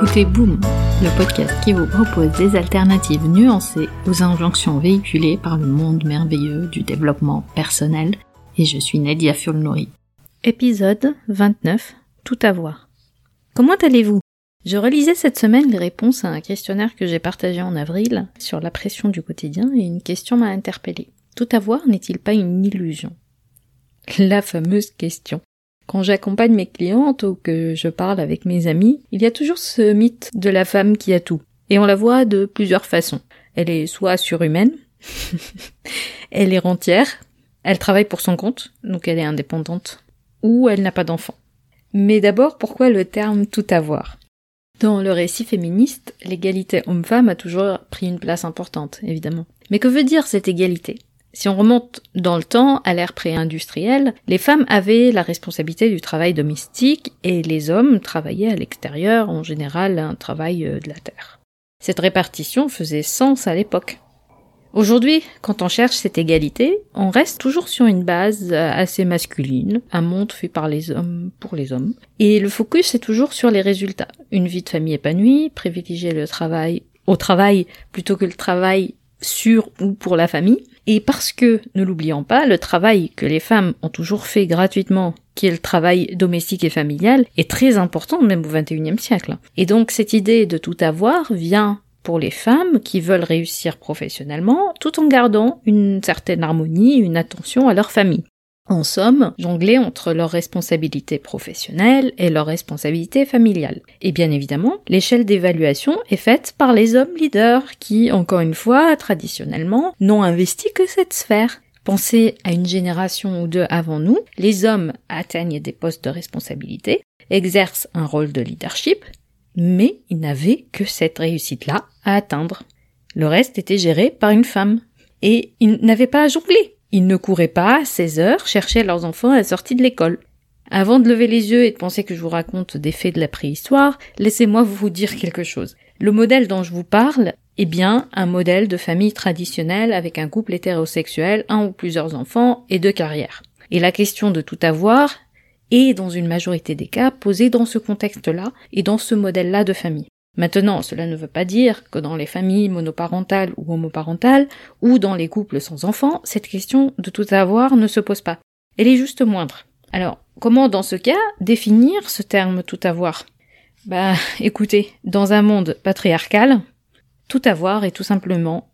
écoutez Boom, le podcast qui vous propose des alternatives nuancées aux injonctions véhiculées par le monde merveilleux du développement personnel. Et je suis Nadia Fulnori. Épisode 29. Tout avoir. Comment allez-vous? Je relisais cette semaine les réponses à un questionnaire que j'ai partagé en avril sur la pression du quotidien et une question m'a interpellée. Tout avoir n'est-il pas une illusion? La fameuse question. Quand j'accompagne mes clientes ou que je parle avec mes amis, il y a toujours ce mythe de la femme qui a tout. Et on la voit de plusieurs façons. Elle est soit surhumaine, elle est rentière, elle travaille pour son compte, donc elle est indépendante, ou elle n'a pas d'enfant. Mais d'abord, pourquoi le terme tout avoir? Dans le récit féministe, l'égalité homme-femme a toujours pris une place importante, évidemment. Mais que veut dire cette égalité? Si on remonte dans le temps, à l'ère pré-industrielle, les femmes avaient la responsabilité du travail domestique et les hommes travaillaient à l'extérieur, en général un travail euh, de la terre. Cette répartition faisait sens à l'époque. Aujourd'hui, quand on cherche cette égalité, on reste toujours sur une base euh, assez masculine, un monde fait par les hommes pour les hommes. Et le focus est toujours sur les résultats. Une vie de famille épanouie, privilégier le travail au travail plutôt que le travail sur ou pour la famille. Et parce que, ne l'oublions pas, le travail que les femmes ont toujours fait gratuitement, qui est le travail domestique et familial, est très important même au XXIe siècle. Et donc cette idée de tout avoir vient pour les femmes qui veulent réussir professionnellement tout en gardant une certaine harmonie, une attention à leur famille. En somme, jongler entre leurs responsabilités professionnelles et leurs responsabilités familiales. Et bien évidemment, l'échelle d'évaluation est faite par les hommes leaders qui, encore une fois, traditionnellement, n'ont investi que cette sphère. Pensez à une génération ou deux avant nous, les hommes atteignent des postes de responsabilité, exercent un rôle de leadership, mais ils n'avaient que cette réussite-là à atteindre. Le reste était géré par une femme. Et ils n'avaient pas à jongler. Ils ne couraient pas à 16 heures chercher leurs enfants à la sortie de l'école. Avant de lever les yeux et de penser que je vous raconte des faits de la préhistoire, laissez-moi vous dire quelque chose. Le modèle dont je vous parle est bien un modèle de famille traditionnelle avec un couple hétérosexuel, un ou plusieurs enfants et deux carrières. Et la question de tout avoir est, dans une majorité des cas, posée dans ce contexte-là et dans ce modèle-là de famille. Maintenant, cela ne veut pas dire que dans les familles monoparentales ou homoparentales, ou dans les couples sans enfants, cette question de tout avoir ne se pose pas. Elle est juste moindre. Alors, comment dans ce cas définir ce terme tout avoir? Bah, écoutez, dans un monde patriarcal, tout avoir est tout simplement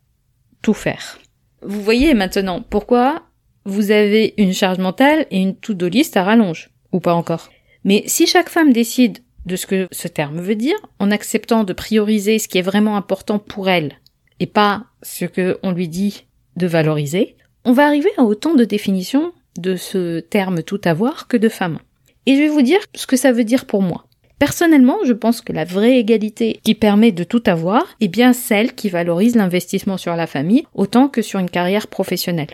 tout faire. Vous voyez maintenant pourquoi vous avez une charge mentale et une to-do list à rallonge, ou pas encore. Mais si chaque femme décide de ce que ce terme veut dire, en acceptant de prioriser ce qui est vraiment important pour elle et pas ce que on lui dit de valoriser, on va arriver à autant de définitions de ce terme tout avoir que de femme. Et je vais vous dire ce que ça veut dire pour moi. Personnellement, je pense que la vraie égalité qui permet de tout avoir est bien celle qui valorise l'investissement sur la famille autant que sur une carrière professionnelle.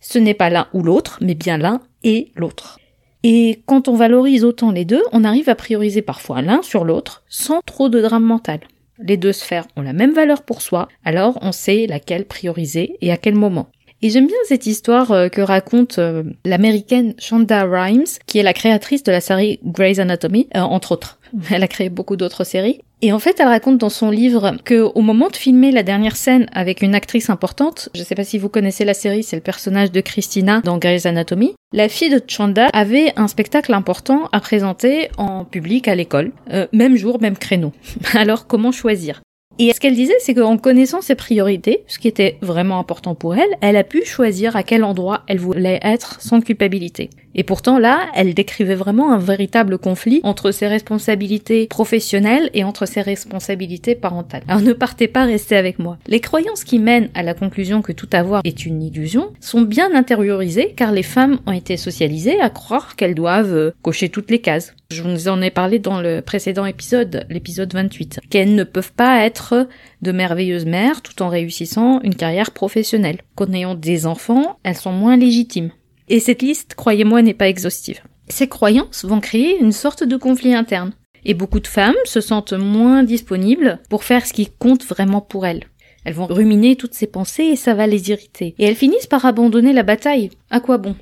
Ce n'est pas l'un ou l'autre, mais bien l'un et l'autre. Et quand on valorise autant les deux, on arrive à prioriser parfois l'un sur l'autre sans trop de drame mental. Les deux sphères ont la même valeur pour soi, alors on sait laquelle prioriser et à quel moment. Et j'aime bien cette histoire euh, que raconte euh, l'américaine Shonda Rhimes, qui est la créatrice de la série Grey's Anatomy, euh, entre autres. Elle a créé beaucoup d'autres séries. Et en fait, elle raconte dans son livre que au moment de filmer la dernière scène avec une actrice importante, je sais pas si vous connaissez la série, c'est le personnage de Christina dans Grey's Anatomy, la fille de Chanda avait un spectacle important à présenter en public à l'école, même jour, même créneau. Alors comment choisir? Et ce qu'elle disait, c'est qu'en connaissant ses priorités, ce qui était vraiment important pour elle, elle a pu choisir à quel endroit elle voulait être sans culpabilité. Et pourtant là, elle décrivait vraiment un véritable conflit entre ses responsabilités professionnelles et entre ses responsabilités parentales. Alors ne partez pas, restez avec moi. Les croyances qui mènent à la conclusion que tout avoir est une illusion sont bien intériorisées car les femmes ont été socialisées à croire qu'elles doivent euh, cocher toutes les cases. Je vous en ai parlé dans le précédent épisode, l'épisode 28, qu'elles ne peuvent pas être de merveilleuses mères tout en réussissant une carrière professionnelle. Qu'en ayant des enfants, elles sont moins légitimes. Et cette liste, croyez-moi, n'est pas exhaustive. Ces croyances vont créer une sorte de conflit interne. Et beaucoup de femmes se sentent moins disponibles pour faire ce qui compte vraiment pour elles. Elles vont ruminer toutes ces pensées et ça va les irriter. Et elles finissent par abandonner la bataille. À quoi bon?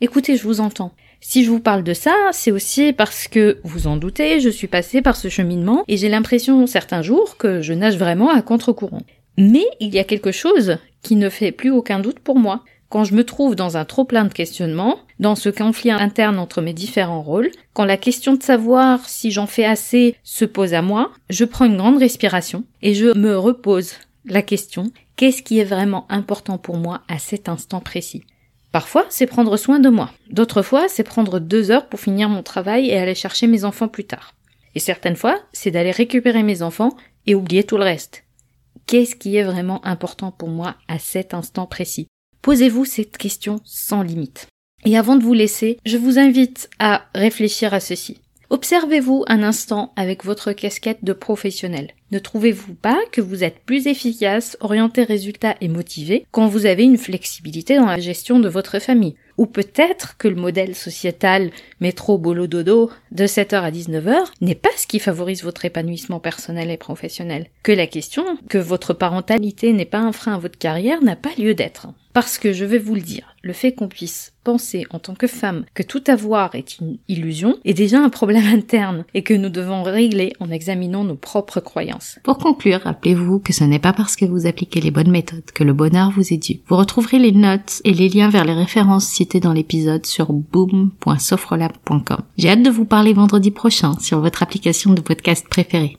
Écoutez, je vous entends. Si je vous parle de ça, c'est aussi parce que, vous en doutez, je suis passée par ce cheminement et j'ai l'impression certains jours que je nage vraiment à contre-courant. Mais il y a quelque chose qui ne fait plus aucun doute pour moi. Quand je me trouve dans un trop plein de questionnements, dans ce conflit interne entre mes différents rôles, quand la question de savoir si j'en fais assez se pose à moi, je prends une grande respiration et je me repose la question qu'est-ce qui est vraiment important pour moi à cet instant précis? Parfois, c'est prendre soin de moi. D'autres fois, c'est prendre deux heures pour finir mon travail et aller chercher mes enfants plus tard. Et certaines fois, c'est d'aller récupérer mes enfants et oublier tout le reste. Qu'est-ce qui est vraiment important pour moi à cet instant précis? Posez-vous cette question sans limite. Et avant de vous laisser, je vous invite à réfléchir à ceci. Observez-vous un instant avec votre casquette de professionnel. Ne trouvez-vous pas que vous êtes plus efficace, orienté résultat et motivé quand vous avez une flexibilité dans la gestion de votre famille? Ou peut-être que le modèle sociétal métro boulot dodo de 7h à 19h n'est pas ce qui favorise votre épanouissement personnel et professionnel? Que la question que votre parentalité n'est pas un frein à votre carrière n'a pas lieu d'être. Parce que je vais vous le dire, le fait qu'on puisse penser en tant que femme que tout avoir est une illusion est déjà un problème interne et que nous devons régler en examinant nos propres croyances. Pour conclure, rappelez-vous que ce n'est pas parce que vous appliquez les bonnes méthodes que le bonheur vous est dû. Vous retrouverez les notes et les liens vers les références citées dans l'épisode sur boom.sofrelab.com. J'ai hâte de vous parler vendredi prochain sur votre application de podcast préférée.